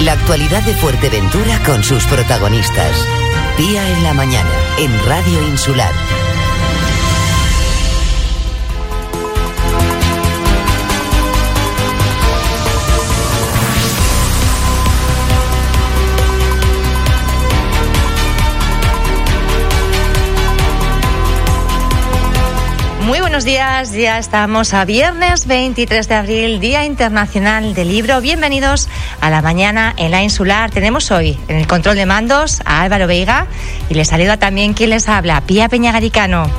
La actualidad de Fuerteventura con sus protagonistas. Día en la mañana, en Radio Insular. Muy buenos días, ya estamos a viernes 23 de abril, Día Internacional del Libro. Bienvenidos a la mañana en la insular. Tenemos hoy en el control de mandos a Álvaro Veiga y les saluda también quien les habla, Pía Peñagaricano.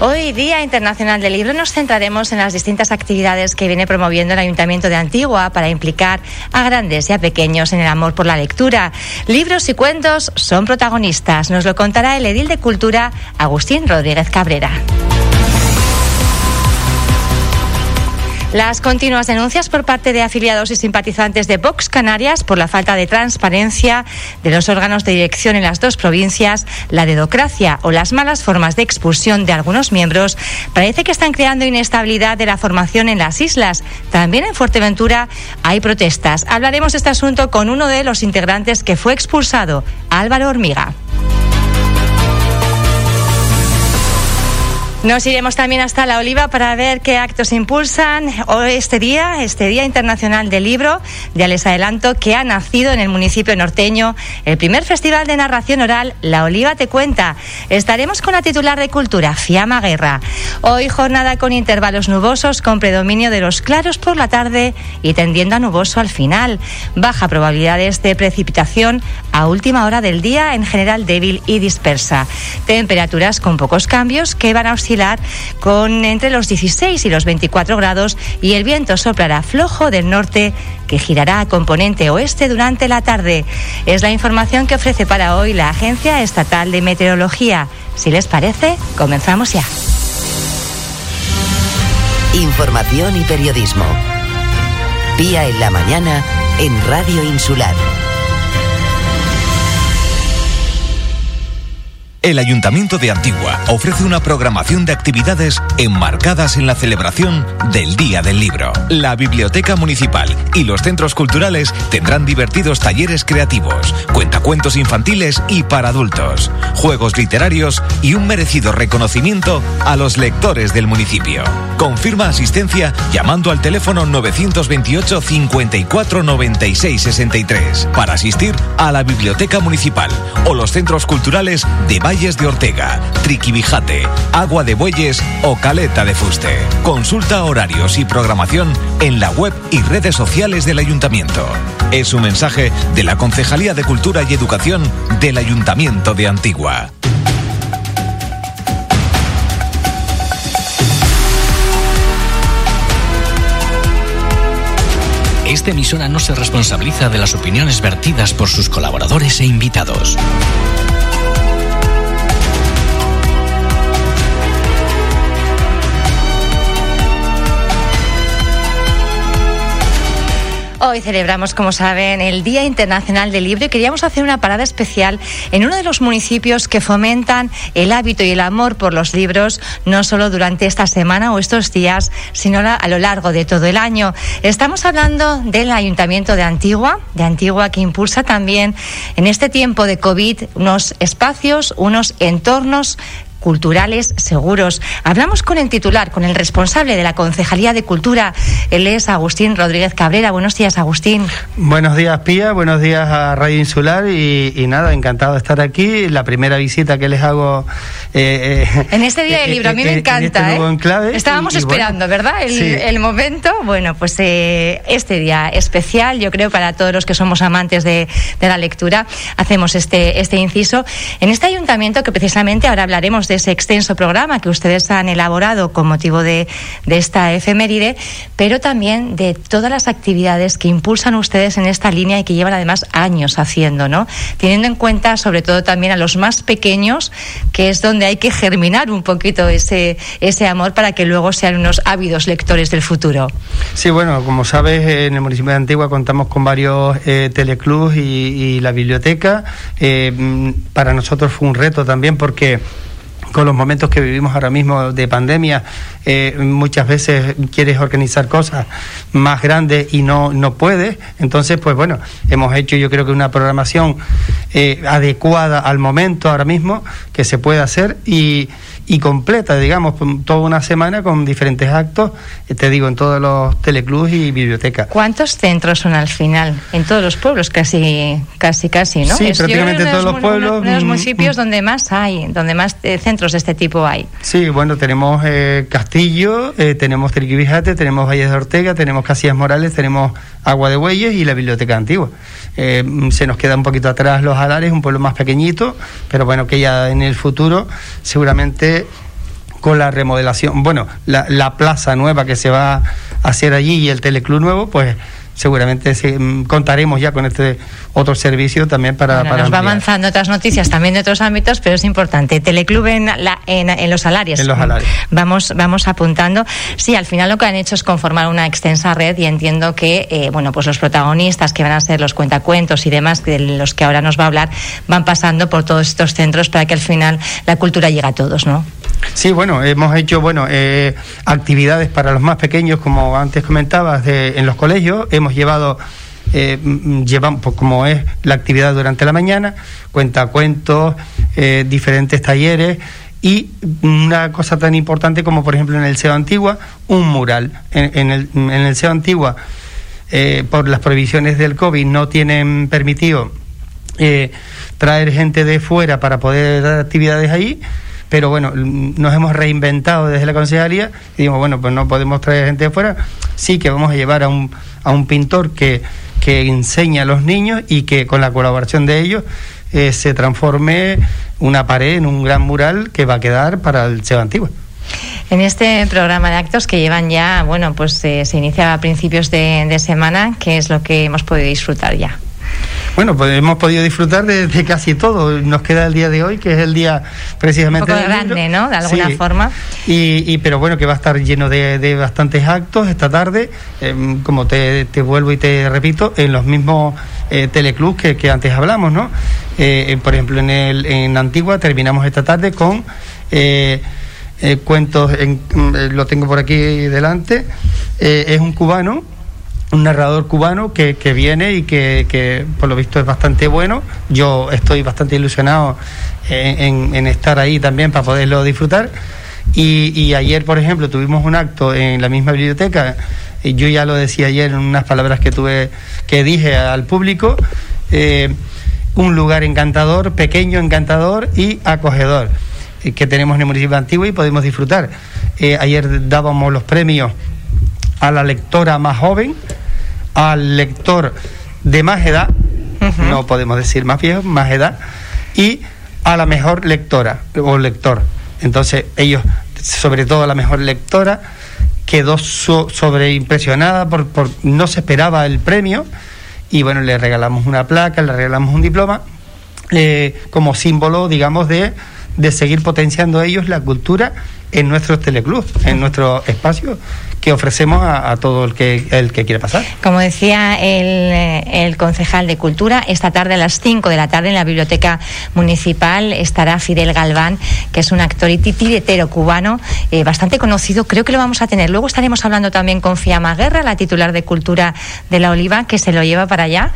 Hoy, Día Internacional del Libro, nos centraremos en las distintas actividades que viene promoviendo el Ayuntamiento de Antigua para implicar a grandes y a pequeños en el amor por la lectura. Libros y cuentos son protagonistas. Nos lo contará el edil de Cultura, Agustín Rodríguez Cabrera. Las continuas denuncias por parte de afiliados y simpatizantes de Vox Canarias por la falta de transparencia de los órganos de dirección en las dos provincias, la dedocracia o las malas formas de expulsión de algunos miembros, parece que están creando inestabilidad de la formación en las islas. También en Fuerteventura hay protestas. Hablaremos de este asunto con uno de los integrantes que fue expulsado, Álvaro Hormiga. Nos iremos también hasta La Oliva para ver qué actos impulsan hoy este día, este Día Internacional del Libro. Ya les adelanto que ha nacido en el municipio norteño el primer festival de narración oral La Oliva te cuenta. Estaremos con la titular de Cultura, Fiamma Guerra. Hoy jornada con intervalos nubosos con predominio de los claros por la tarde y tendiendo a nuboso al final. Baja probabilidades de precipitación a última hora del día, en general débil y dispersa. Temperaturas con pocos cambios que van a oscilar con entre los 16 y los 24 grados y el viento soplará flojo del norte que girará a componente oeste durante la tarde. Es la información que ofrece para hoy la Agencia Estatal de Meteorología. Si les parece, comenzamos ya. Información y periodismo. Pía en la mañana en Radio Insular. El Ayuntamiento de Antigua ofrece una programación de actividades enmarcadas en la celebración del Día del Libro. La Biblioteca Municipal y los centros culturales tendrán divertidos talleres creativos, cuentacuentos infantiles y para adultos, juegos literarios y un merecido reconocimiento a los lectores del municipio. Confirma asistencia llamando al teléfono 928 54 96 63 para asistir a la Biblioteca Municipal o los centros culturales de Valles de Ortega, Triquibijate, Agua de Bueyes o Caleta de Fuste. Consulta horarios y programación en la web y redes sociales del Ayuntamiento. Es un mensaje de la Concejalía de Cultura y Educación del Ayuntamiento de Antigua. Esta emisora no se responsabiliza de las opiniones vertidas por sus colaboradores e invitados. Hoy celebramos, como saben, el Día Internacional del Libro y queríamos hacer una parada especial en uno de los municipios que fomentan el hábito y el amor por los libros, no solo durante esta semana o estos días, sino a lo largo de todo el año. Estamos hablando del Ayuntamiento de Antigua, de Antigua que impulsa también en este tiempo de COVID unos espacios, unos entornos culturales seguros. Hablamos con el titular, con el responsable de la Concejalía de Cultura. Él es Agustín Rodríguez Cabrera. Buenos días, Agustín. Buenos días, Pía. Buenos días a Radio Insular. Y, nada, encantado de estar aquí. La primera visita que les hago. Eh, eh, en este día del libro, a mí me encanta. Este Estábamos esperando, ¿verdad? El, momento. Bueno, pues eh, este día especial, yo creo, para todos los que somos amantes de, de la lectura, hacemos este, este inciso. En este ayuntamiento, que precisamente ahora hablaremos de ese extenso programa que ustedes han elaborado con motivo de, esta efeméride, pero también de todas las actividades que impulsan ustedes en esta línea y que llevan además años haciendo, ¿no? Teniendo en cuenta sobre todo también a los más pequeños, que es donde hay que germinar un poquito ese, ese amor para que luego sean unos ávidos lectores del futuro. Sí, bueno, como sabes, en el municipio de Antigua contamos con varios eh, teleclubs y, la biblioteca. Eh, mm, para nosotros fue un reto también porque con los momentos que vivimos ahora mismo de pandemia, eh, muchas veces quieres organizar cosas más grandes y no, no puedes. Entonces, pues bueno, hemos hecho yo creo que una programación eh, adecuada al momento ahora mismo que se puede hacer y y completa, digamos, toda una semana con diferentes actos, eh, te digo, en todos los teleclubs y bibliotecas. ¿Cuántos centros son al final? En todos los pueblos, casi, casi, casi, ¿no? Sí, prácticamente todos los pueblos. En los mm, municipios mm. donde más hay, donde más eh, centros de este tipo hay. Sí, bueno, tenemos eh, Castillo, tenemos Triquibijate, tenemos Valles de Ortega, tenemos Casillas Morales, tenemos Agua de Bueyes y la Biblioteca Antigua. se nos queda un poquito atrás Los Alares, un pueblo más pequeñito, pero bueno, que ya en el futuro seguramente con la remodelación, bueno, la, la, plaza nueva que se va a hacer allí y el teleclub nuevo, pues seguramente mm, contaremos ya con este otro servicio también para... Bueno, nos va avanzando otras noticias también de otros ámbitos, pero es importante. Teleclub en, la, en, los salarios. En los salarios. Vamos, vamos apuntando. Sí, al final lo que han hecho es conformar una extensa red y entiendo que, eh, bueno, pues los protagonistas que van a ser los cuentacuentos y demás, de los que ahora nos va a hablar, van pasando por todos estos centros para que al final la cultura llegue a todos, ¿no? Sí, bueno, hemos hecho bueno eh, actividades para los más pequeños, como antes comentabas, en los colegios. Hemos llevado eh, llevamos, pues, como es la actividad durante la mañana, cuentacuentos, eh, diferentes talleres y una cosa tan importante como por ejemplo en el SEO Antigua, un mural. En, el, en el SEO Antigua, eh, por las prohibiciones del COVID, no tienen permitido eh, traer gente de fuera para poder dar actividades ahí pero bueno, nos hemos reinventado desde la concejalía y dijimos, bueno, pues no podemos traer gente de fuera, sí que vamos a llevar a un, a un pintor que que enseña a los niños y que con la colaboración de ellos eh, se transforme una pared en un gran mural que va a quedar para el Seba Antiguo. En este programa de actos que llevan ya, bueno, pues eh, se inicia a principios de, de semana, ¿qué es lo que hemos podido disfrutar ya? Bueno, pues hemos podido disfrutar de, casi todo. Nos queda el día de hoy, que es el día precisamente. Un poco grande, ¿no? De alguna forma. Y, pero bueno, que va a estar lleno de, bastantes actos esta tarde. Em, como te, vuelvo y te repito, en los mismos eh, teleclubs que, antes hablamos, ¿no? Eh, eh, por ejemplo, en, el, en Antigua terminamos esta tarde con. Eh, cuentos, en, mm, lo tengo por aquí delante, es un cubano un narrador cubano que, que viene y que, que, por lo visto es bastante bueno. Yo estoy bastante ilusionado en, estar ahí también para poderlo disfrutar. Y, ayer, por ejemplo, tuvimos un acto en la misma biblioteca. Y yo ya lo decía ayer en unas palabras que tuve, que dije al público. Eh, un lugar encantador, pequeño, encantador y acogedor eh, que tenemos en el municipio antiguo y podemos disfrutar. Eh, ayer dábamos los premios a la lectora más joven, al lector de más edad, no podemos decir más viejo, más edad, y a la mejor lectora o lector. Entonces ellos, sobre todo la mejor lectora, quedó sobreimpresionada por, por no se esperaba el premio y bueno, le regalamos una placa, le regalamos un diploma eh, como símbolo, digamos, de, de seguir potenciando ellos la cultura en nuestros teleclubs, en nuestro espacio que ofrecemos a, todo el que, el que quiere pasar. Como decía el, el, concejal de Cultura, esta tarde a las 5 de la tarde en la Biblioteca Municipal estará Fidel Galván, que es un actor y titiritero cubano eh, bastante conocido. Creo que lo vamos a tener. Luego estaremos hablando también con Fiamma Guerra, la titular de Cultura de la Oliva, que se lo lleva para allá.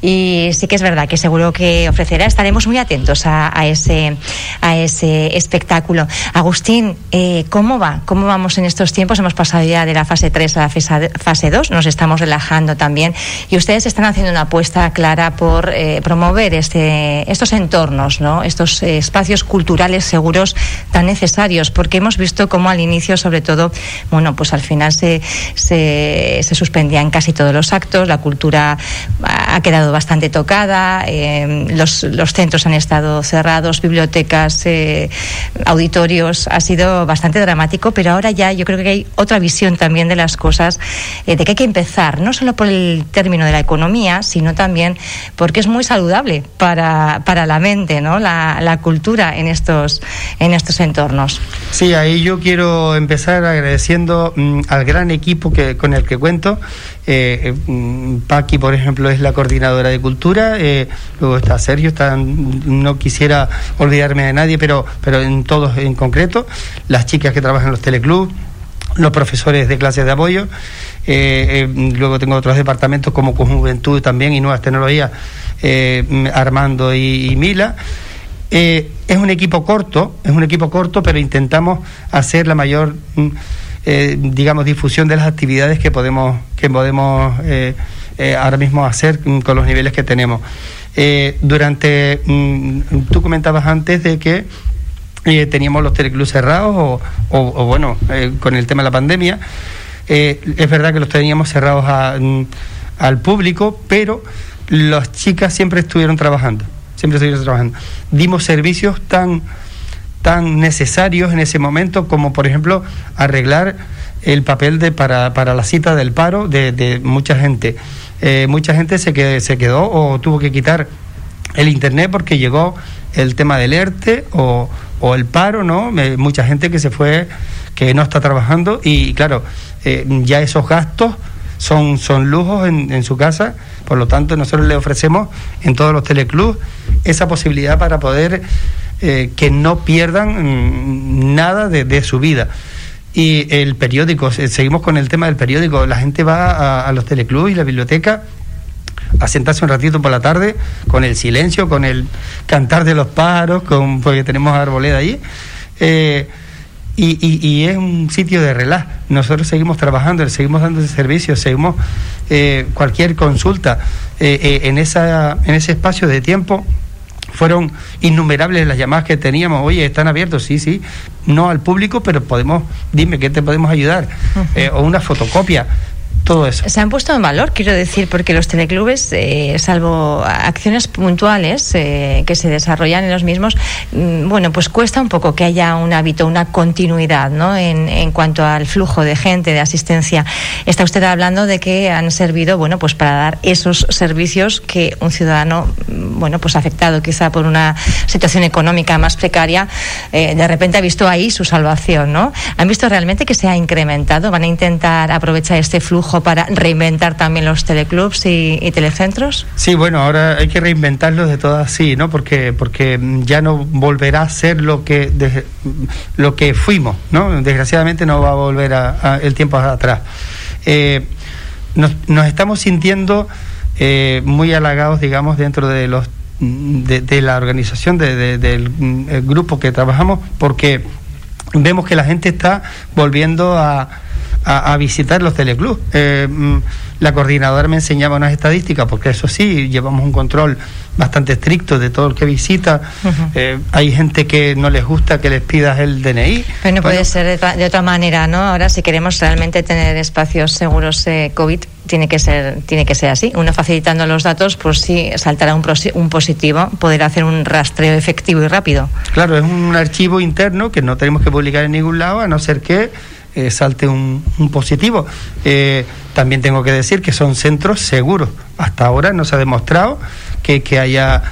Y sí que es verdad que seguro que ofrecerá. Estaremos muy atentos a, a ese, a ese espectáculo. Agustín, eh, ¿cómo va? ¿Cómo vamos en estos tiempos? Hemos pasado ya de la fase 3 a la fase 2, nos estamos relajando también y ustedes están haciendo una apuesta clara por eh, promover este, estos entornos, ¿no? estos eh, espacios culturales seguros tan necesarios, porque hemos visto cómo al inicio, sobre todo, bueno, pues al final se, se, suspendían casi todos los actos, la cultura ha quedado bastante tocada, eh, los, centros han estado cerrados, bibliotecas, auditorios, ha sido bastante dramático, pero ahora ya yo creo que hay otra visión también de las cosas, eh, de que hay que empezar, no solo por el término de la economía, sino también porque es muy saludable para, para la mente, ¿no? La, la cultura en estos, en estos entornos. Sí, ahí yo quiero empezar agradeciendo mm, al gran equipo que, con el que cuento. Eh, mm, Paqui, por ejemplo, es la coordinadora de cultura, eh, luego está Sergio, está, no quisiera olvidarme de nadie, pero, en todos en concreto, las chicas que trabajan en los teleclubs, los profesores de clases de apoyo, eh, eh, luego tengo otros departamentos como Juventud también y Nuevas Tecnologías, eh, Armando y, Mila. Eh, es un equipo corto, es un equipo corto, pero intentamos hacer la mayor, mm, eh, digamos, difusión de las actividades que podemos, que podemos eh, eh, ahora mismo hacer con los niveles que tenemos. Eh, durante, mm, tú comentabas antes de que teníamos los teleclubs cerrados o, o- o bueno, con el tema de la pandemia. Es verdad que los teníamos cerrados mm, al público, pero las chicas siempre estuvieron trabajando, siempre estuvieron trabajando. Dimos servicios tan tan necesarios en ese momento como por ejemplo arreglar el papel de para, para la cita del paro de, de mucha gente. Eh, mucha gente se, que, se quedó o tuvo que quitar el internet porque llegó el tema del ERTE o, el paro, ¿no? Mucha gente que se fue, que no está trabajando y claro, eh, ya esos gastos son, son lujos en, en su casa, por lo tanto nosotros le ofrecemos en todos los teleclubs esa posibilidad para poder eh, que no pierdan mm, nada de, de su vida. Y el periódico, se- seguimos con el tema del periódico, la gente va a, los teleclubs y la biblioteca a sentarse un ratito por la tarde con el silencio, con el cantar de los pájaros, con, porque tenemos arboleda allí. eh, y, y- y es un sitio de relax. Nosotros seguimos trabajando, seguimos dando ese servicio, seguimos eh, cualquier consulta eh, eh, en, esa, en ese espacio de tiempo. Fueron innumerables las llamadas que teníamos. Oye, están abiertos, sí, sí. No al público, pero podemos, dime, ¿qué te podemos ayudar? Eh, o una fotocopia, Se han puesto en valor, quiero decir, porque los teleclubes, eh, salvo acciones puntuales eh, que se desarrollan en los mismos, mm, bueno, pues cuesta un poco que haya un hábito, una continuidad, ¿no? En, en cuanto al flujo de gente, de asistencia. Está usted hablando de que han servido, bueno, pues para dar esos servicios que un ciudadano, mm, bueno, pues afectado quizá por una situación económica más precaria, eh, de repente ha visto ahí su salvación, ¿no? ¿Han visto realmente que se ha incrementado? ¿Van a intentar aprovechar este flujo para reinventar también los teleclubs y, telecentros? Sí, bueno, ahora hay que reinventarlos de todas sí, ¿no? Porque porque ya no volverá a ser lo que lo que fuimos, ¿no? Desgraciadamente no va a volver a, el tiempo atrás. Eh, nos, estamos sintiendo eh, muy halagados, digamos, dentro de los de, de la organización de- de- del el grupo que trabajamos, porque vemos que la gente está volviendo a, a- a visitar los teleclubs. Eh, mm, la coordinadora me enseñaba unas estadísticas, porque eso sí, llevamos un control bastante estricto de todo el que visita. Ujú. Eh, hay gente que no les gusta que les pidas el DNI. Pero no puede Bueno, ser de, otra- de otra manera, ¿no? Ahora, si queremos realmente tener espacios seguros eh, COVID, tiene que ser tiene que ser así. Uno facilitando los datos, pues sí, saltará un, un positivo, poder hacer un rastreo efectivo y rápido. Claro, es un archivo interno que no tenemos que publicar en ningún lado, a no ser que eh, salte un, un positivo. Eh, también tengo que decir que son centros seguros. Hasta ahora no se ha demostrado que, que haya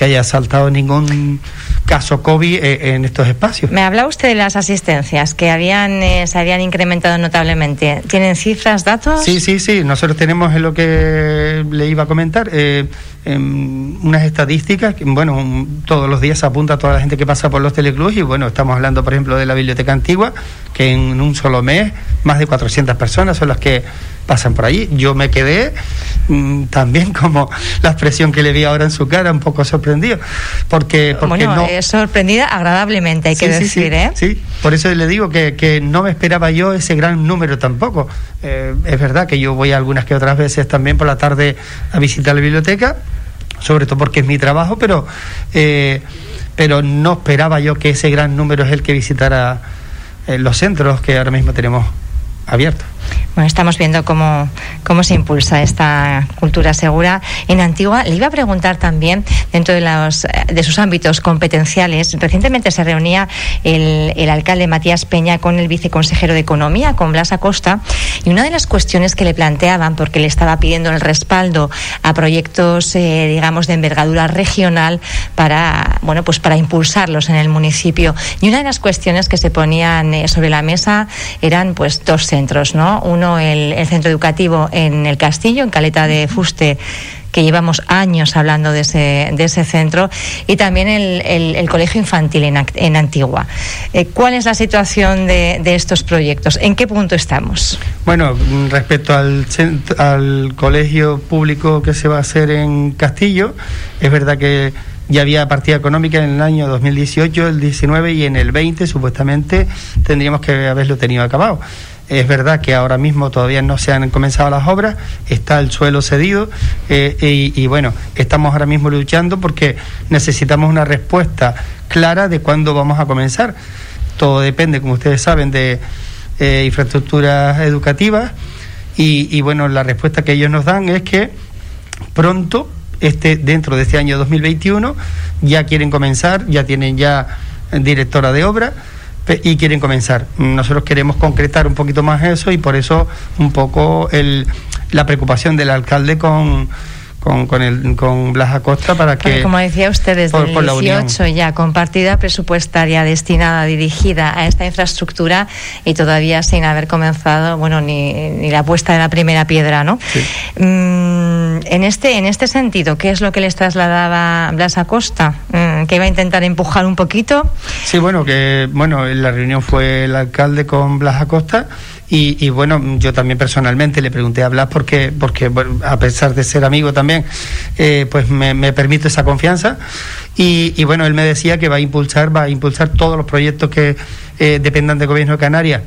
que haya saltado ningún caso COVID eh, en estos espacios. Me habla usted de las asistencias que habían eh, se habían incrementado notablemente. ¿Tienen cifras, datos? Sí, sí, sí. Nosotros tenemos en lo que le iba a comentar eh, em, unas estadísticas. Que, bueno, un- todos los días apunta a toda la gente que pasa por los teleclubs y bueno, estamos hablando, por ejemplo, de la biblioteca antigua, que en un solo mes más de 400 personas son las que pasan por allí. Yo me quedé mm, también como la expresión que le vi ahora en su cara, un poco sorprendido, porque, porque bueno, no. eh, sorprendida agradablemente, hay que Sí, sí, sí, decir, ¿eh? Sí, por eso le digo que, que no me esperaba yo ese gran número tampoco. Eh, es verdad que yo voy algunas que otras veces también por la tarde a visitar la biblioteca, sobre todo porque es mi trabajo, pero, eh, pero no esperaba yo que ese gran número es el que visitara eh, los centros que ahora mismo tenemos abiertos. Bueno, estamos viendo cómo, cómo se impulsa esta cultura segura en Antigua. Le iba a preguntar también, dentro de, los, de sus ámbitos competenciales, recientemente se reunía el, el alcalde Matías Peña con el viceconsejero de Economía, con Blas Acosta, y una de las cuestiones que le planteaban, porque le estaba pidiendo el respaldo a proyectos, eh, digamos, de envergadura regional para, bueno, pues para impulsarlos en el municipio. Y una de las cuestiones que se ponían eh, sobre la mesa eran, pues, dos centros, ¿no? Uno, el, centro educativo en el Castillo, en Caleta de Fuste, que llevamos años hablando de ese, de ese centro, y también el, el, el colegio infantil en, en Antigua. Eh, ¿Cuál es la situación de, de, estos proyectos? ¿En qué punto estamos? Bueno, respecto al, al colegio público que se va a hacer en Castillo, es verdad que ya había partida económica en el año 2018, el 19 y en el 20 supuestamente tendríamos que haberlo tenido acabado. Es verdad que ahora mismo todavía no se han comenzado las obras, está el suelo cedido eh, y, bueno, estamos ahora mismo luchando porque necesitamos una respuesta clara de cuándo vamos a comenzar. Todo depende, como ustedes saben, de eh, infraestructuras educativas y, y bueno, la respuesta que ellos nos dan es que pronto, este, dentro de este año 2021, ya quieren comenzar, ya tienen ya directora de obra y quieren comenzar. Nosotros queremos concretar un poquito más eso y por eso un poco el, la preocupación del alcalde con, con, con, el, con Blas Acosta para que... Porque como decía usted, desde por, el 18 ya con partida presupuestaria destinada, dirigida a esta infraestructura y todavía sin haber comenzado, bueno, ni, ni la puesta de la primera piedra, ¿no? Sí. Mm, en, este, en este sentido, ¿qué es lo que les trasladaba Blas Acosta? Mm, ¿Que iba a intentar empujar un poquito? Sí, bueno, que bueno, en la reunión fue el alcalde con Blas Acosta y, y, bueno, yo también personalmente le pregunté a Blas porque, porque bueno, a pesar de ser amigo también, eh, pues me, me, permite esa confianza. Y, y, bueno, él me decía que va a impulsar, va a impulsar todos los proyectos que eh, dependan del gobierno de Canarias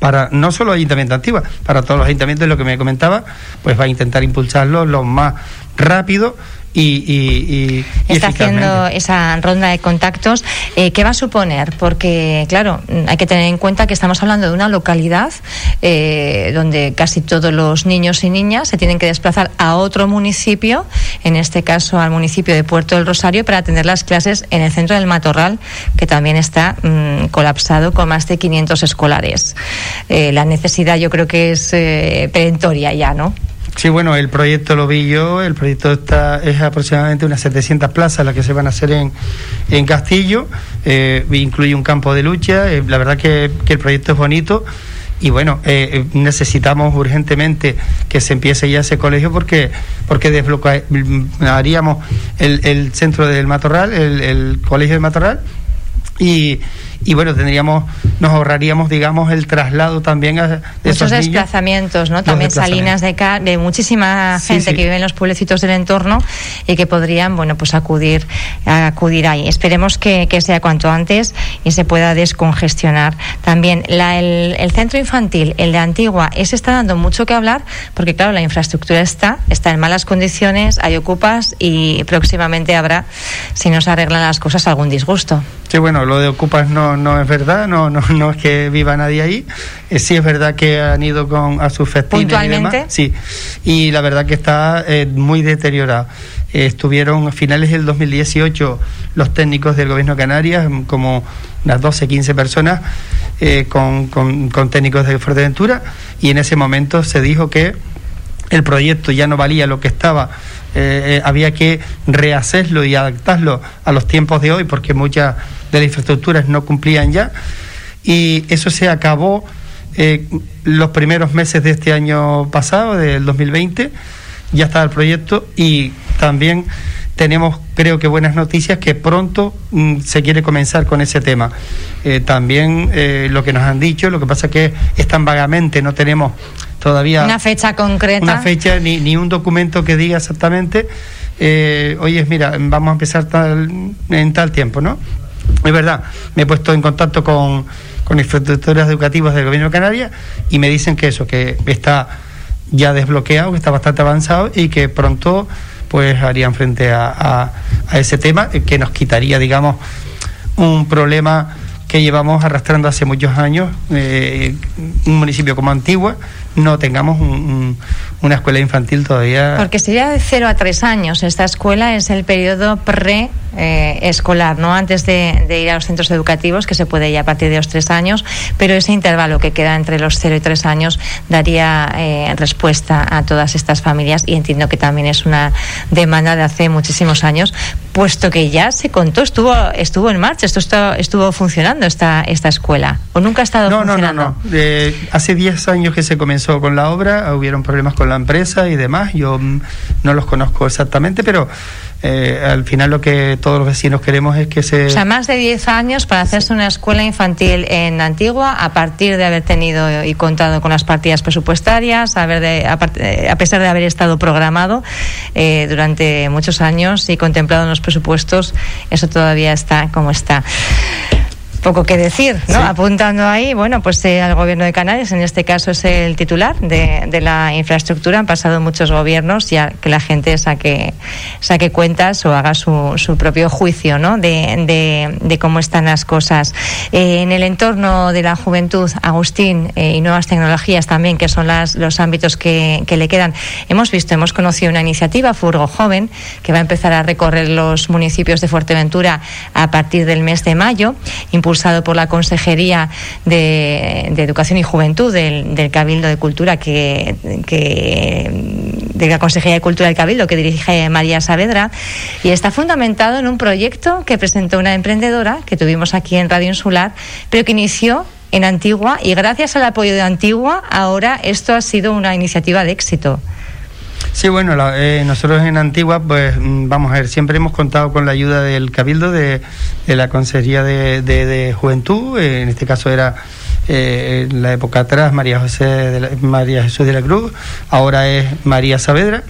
para no solo Ayuntamiento Antigua, para todos los ayuntamientos, lo que me comentaba, pues va a intentar impulsarlo lo más rápido y, y, y está haciendo esa ronda de contactos. Eh, ¿Qué va a suponer? Porque, claro, hay que tener en cuenta que estamos hablando de una localidad eh, donde casi todos los niños y niñas se tienen que desplazar a otro municipio, en este caso al municipio de Puerto del Rosario, para atender las clases en el centro del Matorral, que también está mmm, colapsado con más de 500 escolares. Eh, la necesidad yo creo que es eh, perentoria ya, ¿no? Sí, bueno, el proyecto lo vi yo, el proyecto está, es aproximadamente unas 700 plazas las que se van a hacer en, en Castillo, eh, incluye un campo de lucha, eh, la verdad que, el proyecto es bonito y bueno, eh, necesitamos urgentemente que se empiece ya ese colegio porque, porque desbloquearíamos el, el centro del Matorral, el, el colegio del Matorral y, y bueno, tendríamos, nos ahorraríamos, digamos, el traslado también a, de muchos desplazamientos, ¿no? También salinas de, de muchísima gente sí, sí. que vive en los pueblecitos del entorno y que podrían, bueno, pues acudir, acudir ahí. Esperemos que, que sea cuanto antes y se pueda descongestionar. También la, el, el, centro infantil, el de Antigua, ese está dando mucho que hablar porque, claro, la infraestructura está, está en malas condiciones, hay ocupas y próximamente habrá, si no se arreglan las cosas, algún disgusto. Sí, bueno, lo de ocupas no, no es verdad, no, no, no es que viva nadie ahí. Eh, sí es verdad que han ido con, a sus festines ¿Puntualmente? y demás. Sí, y la verdad que está eh, muy deteriorado. Eh, estuvieron a finales del 2018 los técnicos del gobierno de Canarias, como unas 12, 15 personas, con, con, con técnicos de Fuerteventura, y en ese momento se dijo que el proyecto ya no valía lo que estaba eh, había que rehacerlo y adaptarlo a los tiempos de hoy porque muchas de las infraestructuras no cumplían ya y eso se acabó eh, los primeros meses de este año pasado, del 2020, ya está el proyecto y también tenemos creo que buenas noticias que pronto mm, se quiere comenzar con ese tema. Eh, también eh, lo que nos han dicho, lo que pasa que es tan vagamente, no tenemos todavía una fecha concreta. Una fecha ni, ni un documento que diga exactamente, eh, oye, mira, vamos a empezar tal, en tal tiempo, ¿no? Es verdad, me he puesto en contacto con, con infraestructuras educativas del Gobierno de Canarias y me dicen que eso, que está ya desbloqueado, que está bastante avanzado y que pronto pues harían frente a, a, ese tema que nos quitaría, digamos, un problema que llevamos arrastrando hace muchos años, eh, un municipio como Antigua, no tengamos una escuela infantil todavía. Porque sería de 0 a 3 años. Esta escuela es el periodo pre-escolar, ¿no? Antes de, ir a los centros educativos, que se puede ir a partir de los 3 años, pero ese intervalo que queda entre los 0 y 3 años daría eh, respuesta a todas estas familias y entiendo que también es una demanda de hace muchísimos años, puesto que ya se contó, estuvo, estuvo en marcha, esto estuvo funcionando esta, esta escuela, o nunca ha estado funcionando. No, no, no. Eh, hace 10 años que se comenzó con la obra, hubieron problemas con la empresa y demás. Yo mm, no los conozco exactamente, pero eh, al final lo que todos los vecinos queremos es que se... O sea, más de 10 años para hacerse una escuela infantil en Antigua a partir de haber tenido y contado con las partidas presupuestarias, a, de, eh, a, pesar de haber estado programado eh, durante muchos años y contemplado en los presupuestos, eso todavía está como está poco que decir, ¿no? Apuntando ahí, bueno, pues eh, al gobierno de Canarias, en este caso es el titular de, de, la infraestructura. Han pasado muchos gobiernos ya que la gente saque, saque cuentas o haga su, su propio juicio, ¿no? De, de, cómo están las cosas. Eh, en el entorno de la juventud, Agustín, eh, y nuevas tecnologías también, que son las, los ámbitos que, que le quedan. Hemos visto, hemos conocido una iniciativa, Furgo Joven, que va a empezar a recorrer los municipios de Fuerteventura a partir del mes de mayo, impulsado por la Consejería de, Educación y Juventud del, Cabildo de Cultura, que, de la Consejería de Cultura del Cabildo, que dirige María Saavedra, y está fundamentado en un proyecto que presentó una emprendedora que tuvimos aquí en Radio Insular, pero que inició en Antigua y gracias al apoyo de Antigua ahora esto ha sido una iniciativa de éxito. Sí, bueno, eh, nosotros en Antigua, pues mm, vamos a ver, siempre hemos contado con la ayuda del Cabildo, de, la Consejería de, Juventud, eh, en este caso era eh, en la época atrás María, José de María Jesús de la Cruz, ahora es María Saavedra.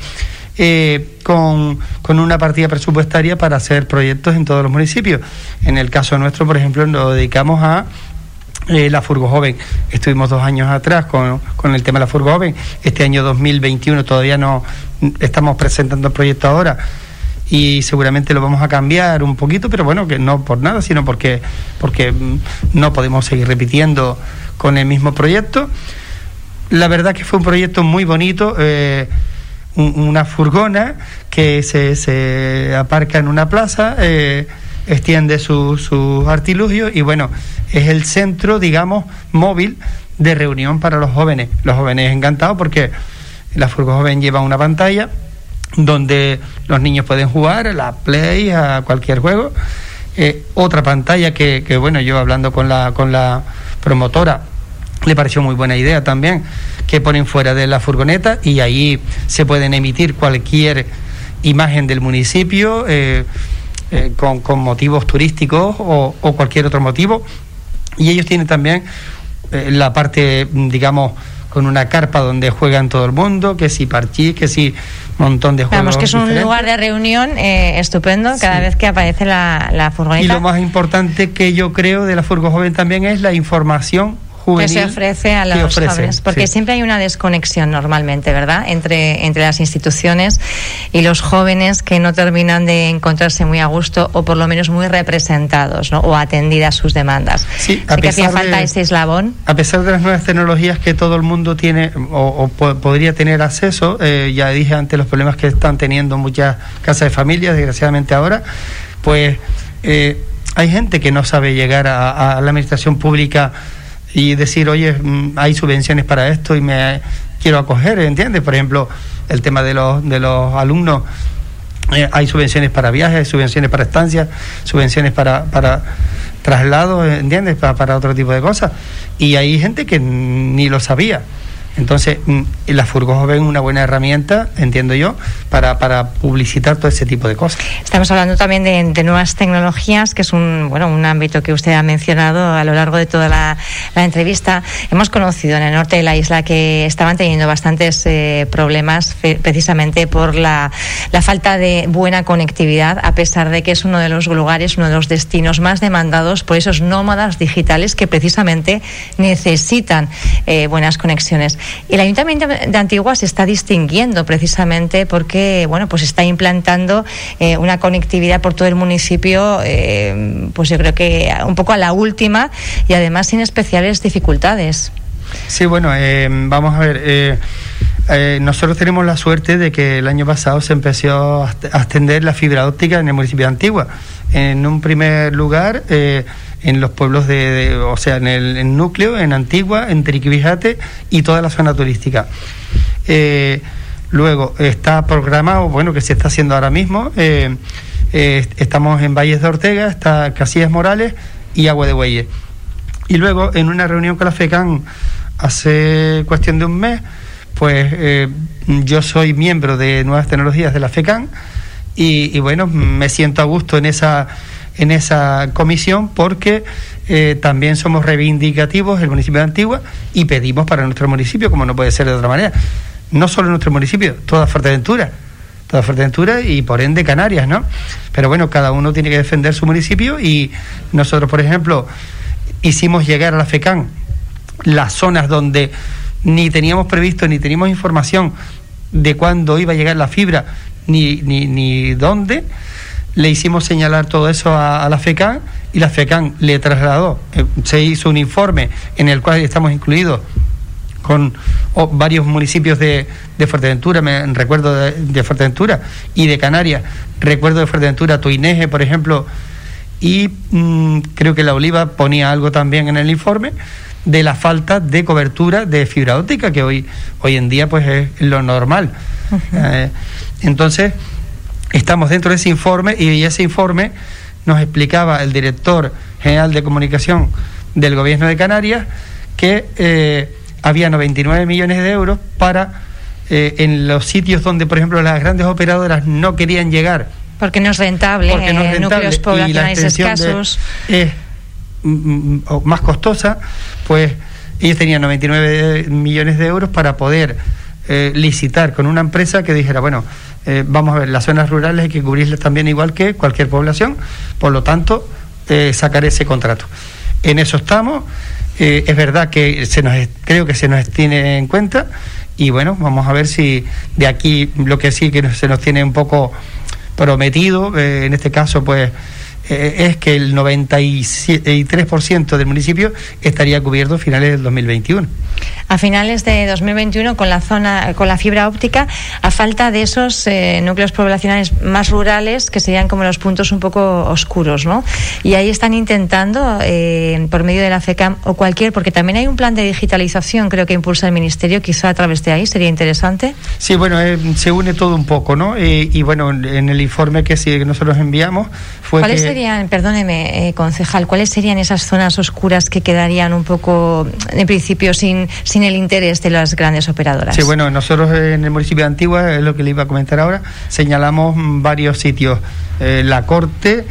con, con, una partida presupuestaria para hacer proyectos en todos los municipios. En el caso nuestro, por ejemplo, nos dedicamos a eh, la Furgo Joven. Estuvimos dos años atrás con, con, el tema de la Furgo Joven. Este año 2021 todavía no estamos presentando el proyecto ahora y seguramente lo vamos a cambiar un poquito, pero bueno, que no por nada, sino porque, porque mm, no podemos seguir repitiendo con el mismo proyecto. La verdad que fue un proyecto muy bonito. Eh, una furgona que se, se aparca en una plaza, eh, extiende sus su artilugios y bueno, es el centro, digamos, móvil de reunión para los jóvenes. Los jóvenes encantados porque la Furgo Joven lleva una pantalla donde los niños pueden jugar a la Play, a cualquier juego. Eh, otra pantalla que, que, bueno, yo hablando con la, con la promotora, le pareció muy buena idea también, que ponen fuera de la furgoneta y ahí se pueden emitir cualquier imagen del municipio. Eh, eh, con, con, motivos turísticos o, o, cualquier otro motivo. Y ellos tienen también eh, la parte, digamos, con una carpa donde juegan todo el mundo, que si parchís, que si montón de juegos. Vamos, que es un lugar de reunión eh, estupendo cada vez que aparece la, la furgoneta. Y lo más importante que yo creo de la furgo joven también es la información que se ofrece a los jóvenes, porque siempre hay una desconexión normalmente, ¿verdad?, entre, entre las instituciones y los jóvenes que no terminan de encontrarse muy a gusto o por lo menos muy representados, ¿no? o atendidas sus demandas. Sí, a que hacía falta ese eslabón. A pesar de las nuevas tecnologías que todo el mundo tiene o, podría tener acceso, eh, ya dije antes los problemas que están teniendo muchas casas de familia, desgraciadamente ahora, pues eh, hay gente que no sabe llegar a la administración pública y decir, oye, mm, hay subvenciones para esto y me quiero acoger, ¿entiendes? Por ejemplo, el tema de los, de los alumnos, eh, hay subvenciones para viajes, subvenciones para estancias, subvenciones para, para traslados, ¿entiendes? Para, para otro tipo de cosas. Y hay gente que ni lo sabía. Entonces, mm, la Furgo es una buena herramienta, entiendo yo, para, para publicitar todo ese tipo de cosas. Estamos hablando también de, nuevas tecnologías, que es un, bueno, un ámbito que usted ha mencionado a lo largo de toda la, entrevista. Hemos conocido en el norte de la isla que estaban teniendo bastantes eh, problemas precisamente por la, la falta de buena conectividad, a pesar de que es uno de los lugares, uno de los destinos más demandados por esos nómadas digitales que precisamente necesitan eh, buenas conexiones. El Ayuntamiento de Antigua se está distinguiendo precisamente porque, bueno, pues está implantando eh, una conectividad por todo el municipio, eh, pues yo creo que un poco a la última y además sin especiales dificultades. Sí, bueno, eh, vamos a ver. nosotros tenemos la suerte de que el año pasado se empezó a extender la fibra óptica en el municipio de Antigua. En un primer lugar, en los pueblos de, o sea, en el núcleo, en Antigua, en Triquibijate y toda la zona turística. Eh, luego está programado, bueno, que se está haciendo ahora mismo, eh, eh, estamos en Valles de Ortega, está Casillas Morales y Agua de Bueyes. Y luego, en una reunión con la FECAN hace cuestión de un mes, pues yo soy miembro de Nuevas Tecnologías de la FECAN y, y bueno, me siento a gusto en esa en esa comisión porque eh, también somos reivindicativos el municipio de Antigua y pedimos para nuestro municipio, como no puede ser de otra manera, no solo nuestro municipio, toda Fuerteventura, toda Fuerteventura y por ende Canarias, ¿no? Pero bueno, cada uno tiene que defender su municipio y nosotros, por ejemplo, hicimos llegar a la FECAN las zonas donde ni teníamos previsto ni teníamos información de cuándo iba a llegar la fibra ni, ni, ni dónde le hicimos señalar todo eso a, la FECAN y la FECAN le trasladó, eh, se hizo un informe en el cual estamos incluidos con varios municipios de, de, Fuerteventura, me recuerdo de, Fuerteventura y de Canarias, recuerdo de Fuerteventura, Tuineje, por ejemplo, y mm, creo que la Oliva ponía algo también en el informe de la falta de cobertura de fibra óptica, que hoy, hoy en día pues es lo normal. Eh, entonces, estamos dentro de ese informe y ese informe nos explicaba el director general de comunicación del gobierno de Canarias que eh, había 99 millones de euros para eh, en los sitios donde, por ejemplo, las grandes operadoras no querían llegar. Porque no es rentable, porque no es rentable núcleos poblacionales escasos. es mm, mm, más costosa, pues ellos tenían 99 millones de euros para poder eh, licitar con una empresa que dijera, bueno, eh, vamos a ver, las zonas rurales hay que cubrirlas también igual que cualquier población, por lo tanto, eh, sacar ese contrato. En eso estamos, es verdad que se nos, creo que se nos tiene en cuenta. Y bueno, vamos a ver si de aquí lo que sí que se nos tiene un poco prometido, en este caso pues eh, es que el 93% del municipio estaría cubierto a finales del 2021. A finales de 2021 con la zona con la fibra óptica a falta de esos eh, núcleos poblacionales más rurales que serían como los puntos un poco oscuros, ¿no? Y ahí están intentando eh, por medio de la FECAM o cualquier porque también hay un plan de digitalización creo que impulsa el ministerio quizá a través de ahí sería interesante. Sí, bueno, se une todo un poco, ¿no? y bueno, en el informe que, sí, que nosotros enviamos fue que serían, perdóneme, eh, concejal, cuáles serían esas zonas oscuras que quedarían un poco, en principio, sin, sin el interés de las grandes operadoras? Sí, bueno, nosotros en el municipio de Antigua, es lo que le iba a comentar ahora, señalamos varios sitios. Eh, la Corte,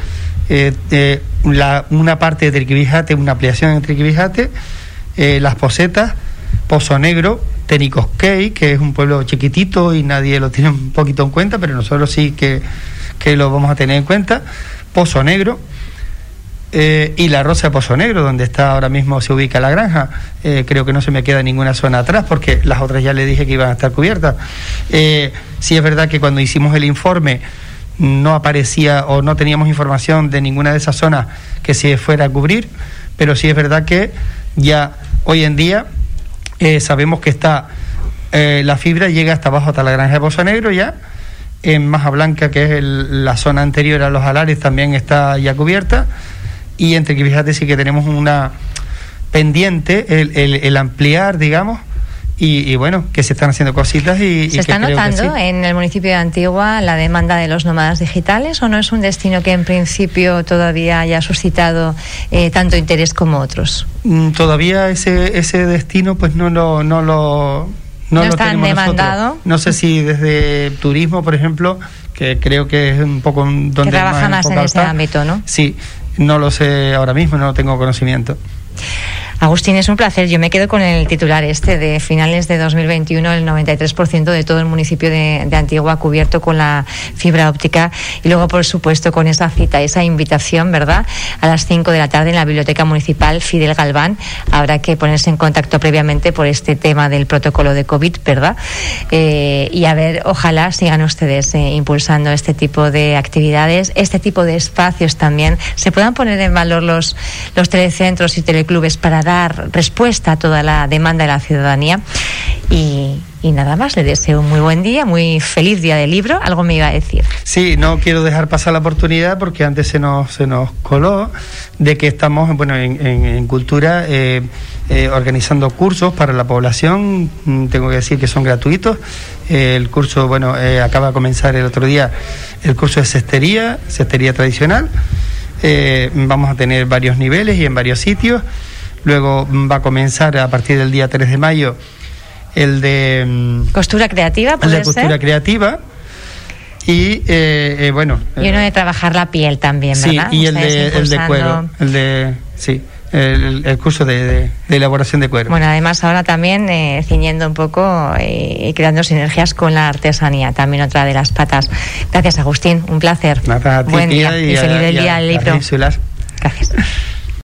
eh, la, una parte de Triquibijate, una ampliación en Triquibijate, Las Posetas, Pozo Negro, Tenicosquey, que es un pueblo chiquitito y nadie lo tiene un poquito en cuenta, pero nosotros sí que, que lo vamos a tener en cuenta. Pozo Negro eh, y la Rosa de Pozo Negro, donde está ahora mismo se ubica la granja. Eh, creo que no se me queda ninguna zona atrás porque las otras ya le dije que iban a estar cubiertas. Eh, sí es verdad que cuando hicimos el informe no aparecía o no teníamos información de ninguna de esas zonas que se fuera a cubrir, pero sí es verdad que ya hoy en día sabemos que está la fibra llega hasta abajo, hasta la granja de Pozo Negro ya en Maja Blanca, que es la zona anterior a los alares, también está ya cubierta. Y entre que fíjate sí que tenemos una pendiente, el, ampliar, digamos, y, bueno, que se están haciendo cositas y... ¿Se está notando en el municipio de Antigua la demanda de los nómadas digitales o no es un destino que en principio todavía haya suscitado eh, tanto interés como otros? Mm, todavía ese, ese destino pues no lo, no lo no, están demandado. No sé si desde turismo, por ejemplo, que creo que es un poco donde que trabaja más, en ese ámbito, ¿no? Sí, no lo sé ahora mismo, no tengo conocimiento. Agustín, es un placer. Yo me quedo con el titular este de finales de 2021, el 93% de todo el municipio de, Antigua cubierto con la fibra óptica. Y luego, por supuesto, con esa cita, esa invitación, ¿verdad? A las 5 de la tarde en la Biblioteca Municipal Fidel Galván. Habrá que ponerse en contacto previamente por este tema del protocolo de COVID, ¿verdad? Eh, y a ver, ojalá sigan ustedes eh, impulsando este tipo de actividades, este tipo de espacios también. Se puedan poner en valor los, los telecentros y teleclubes para dar respuesta a toda la demanda de la ciudadanía. Y, y nada más, le deseo un muy buen día, muy feliz día del libro. Algo me iba a decir. Sí, no quiero dejar pasar la oportunidad porque antes se nos, se nos coló de que estamos bueno, en, en, en cultura eh, eh, organizando cursos para la población. Mm, tengo que decir que son gratuitos. Eh, el curso, bueno, eh, acaba de comenzar el otro día el curso de cestería, cestería tradicional. Eh, vamos a tener varios niveles y en varios sitios. Luego va a comenzar a partir del día 3 de mayo el de mm, costura creativa, el de costura ser? creativa y eh, eh, bueno y uno de trabajar la piel también, ¿verdad? Sí, y el de, el de, cuero, el de sí. El, el curso de, de, de, elaboración de cuero. Bueno, además ahora también eh, ciñendo un poco y eh, creando sinergias con la artesanía, también otra de las patas. Gracias, Agustín, un placer. Nada, Buen día y, y feliz a, día del libro. Gracias.